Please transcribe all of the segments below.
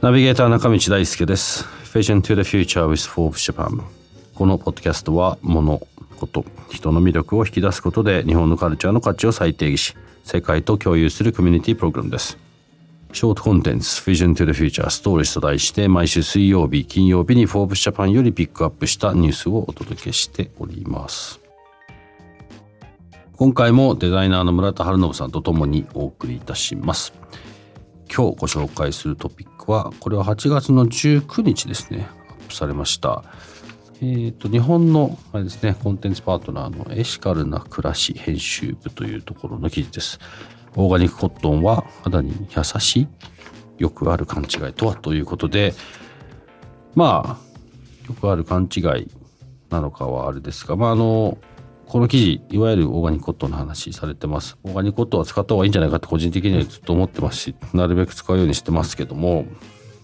ナビゲーター中道大輔です。Vision to the Future with Forbes Japan このポッドキャストは物こと人の魅力を引き出すことで日本のカルチャーの価値を再定義し世界と共有するコミュニティプログラムです。ショートコンテンツ Vision to the Future Stories と題して毎週水曜日金曜日に Forbes Japan よりピックアップしたニュースをお届けしております。今回もデザイナーの村田晴信さんとともにお送りいたします。今日ご紹介するトピックはこれは8月の19日ですね。アップされました。えーと、日本のあれですねコンテンツパートナーのエシカルな暮らし編集部というところの記事です。オーガニックコットンは肌に優しいよくある勘違いとはということでまあよくある勘違いなのかはあれですがまああのこの記事いわゆるオーガニックコットンの話されてます。オーガニックコットンは使った方がいいんじゃないかって個人的にはずっと思ってますしなるべく使うようにしてますけども。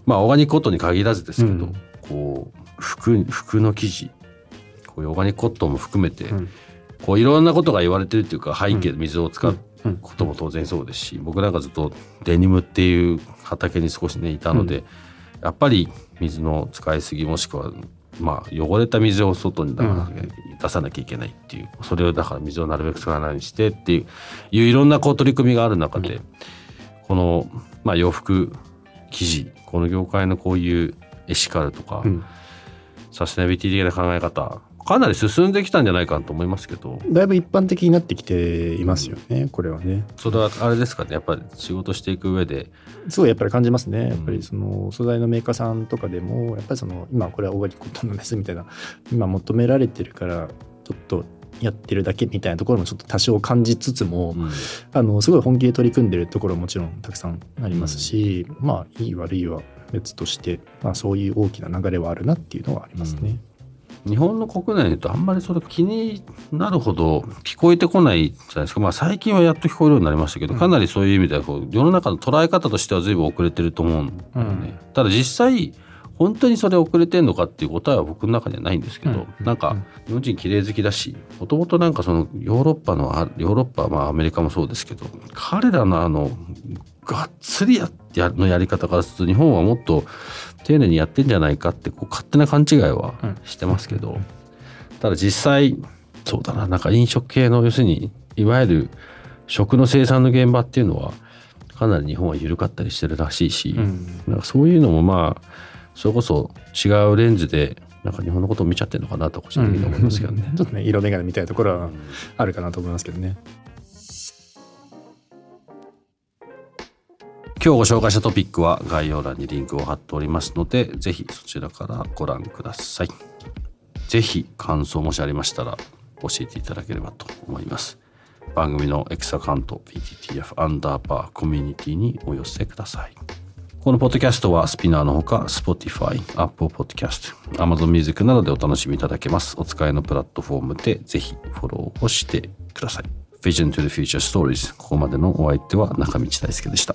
まあオーガニックコットンに限らずですけど、うん、こう服服の生地こういうオーガニックコットンも含めて、うん、こういろんなことが言われてるっていうか背景で水を使うことも当然そうですし僕なんかずっとデニムっていう畑に少しねいたので、やっぱり水の使いすぎもしくはまあ、汚れた水を外に出さなきゃいけないっていう、それをだから水をなるべく使わないようにしてっていういういろんなこう取り組みがある中で、この、まあ、洋服生地この業界のこういうエシカルとか、サステナビリティ的な考え方かなり進んできたんじゃないかと思いますけど。だいぶ一般的になってきていますよね、うん、これはね。それはあれですかねやっぱり仕事していく上で。すごいやっぱり感じますね。やっぱりその素材のメーカーさんとかでもやっぱりその今これはオーガニックコットンのですみたいな今求められてるからちょっとやってるだけみたいなところもちょっと多少感じつつも、うん、あのすごい本気で取り組んでるところももちろんたくさんありますし、うん、まあいい悪いは別として、まあ、そういう大きな流れはあるなっていうのはありますね。日本の国内とあんまりそれ気になるほど聞こえてこないじゃないですか、まあ、最近はやっと聞こえるようになりましたけど、かなりそういう意味ではこう世の中の捉え方としては随分遅れてると思うんだよね。ただ実際本当にそれ遅れてんのかっていう答えは僕の中にはないんですけど、うん、なんか日本人綺麗好きだしもともとなんかそのヨーロッパのヨーロッパまあアメリカもそうですけど彼らのあのがっつりやのやり方からすると日本はもっと丁寧にやってんじゃないかってこう勝手な勘違いはしてますけど、うん、ただ実際そうだななんか飲食系の要するにいわゆる食の生産の現場っていうのはかなり日本は緩かったりしてるらしいし、うん、なんかそういうのもまあそれこそ違うレンズでなんか日本のことを見ちゃってるのかなと個人的に思いますけどね、うん、ちょっとね色眼鏡みたいなところはあるかなと思いますけどね。今日ご紹介したトピックは概要欄にリンクを貼っておりますのでぜひそちらからご覧ください。ぜひ感想もしありましたら教えていただければと思います。番組のエクサカウント PTTF アンダーバーコミュニティにお寄せください。このポッドキャストはスピナーのほか Spotify、Apple Podcast、Amazon Music などでお楽しみいただけます。お使いのプラットフォームでぜひフォローをしてください。Vision to the Future Stories ここまでのお相手は中道大輔でした。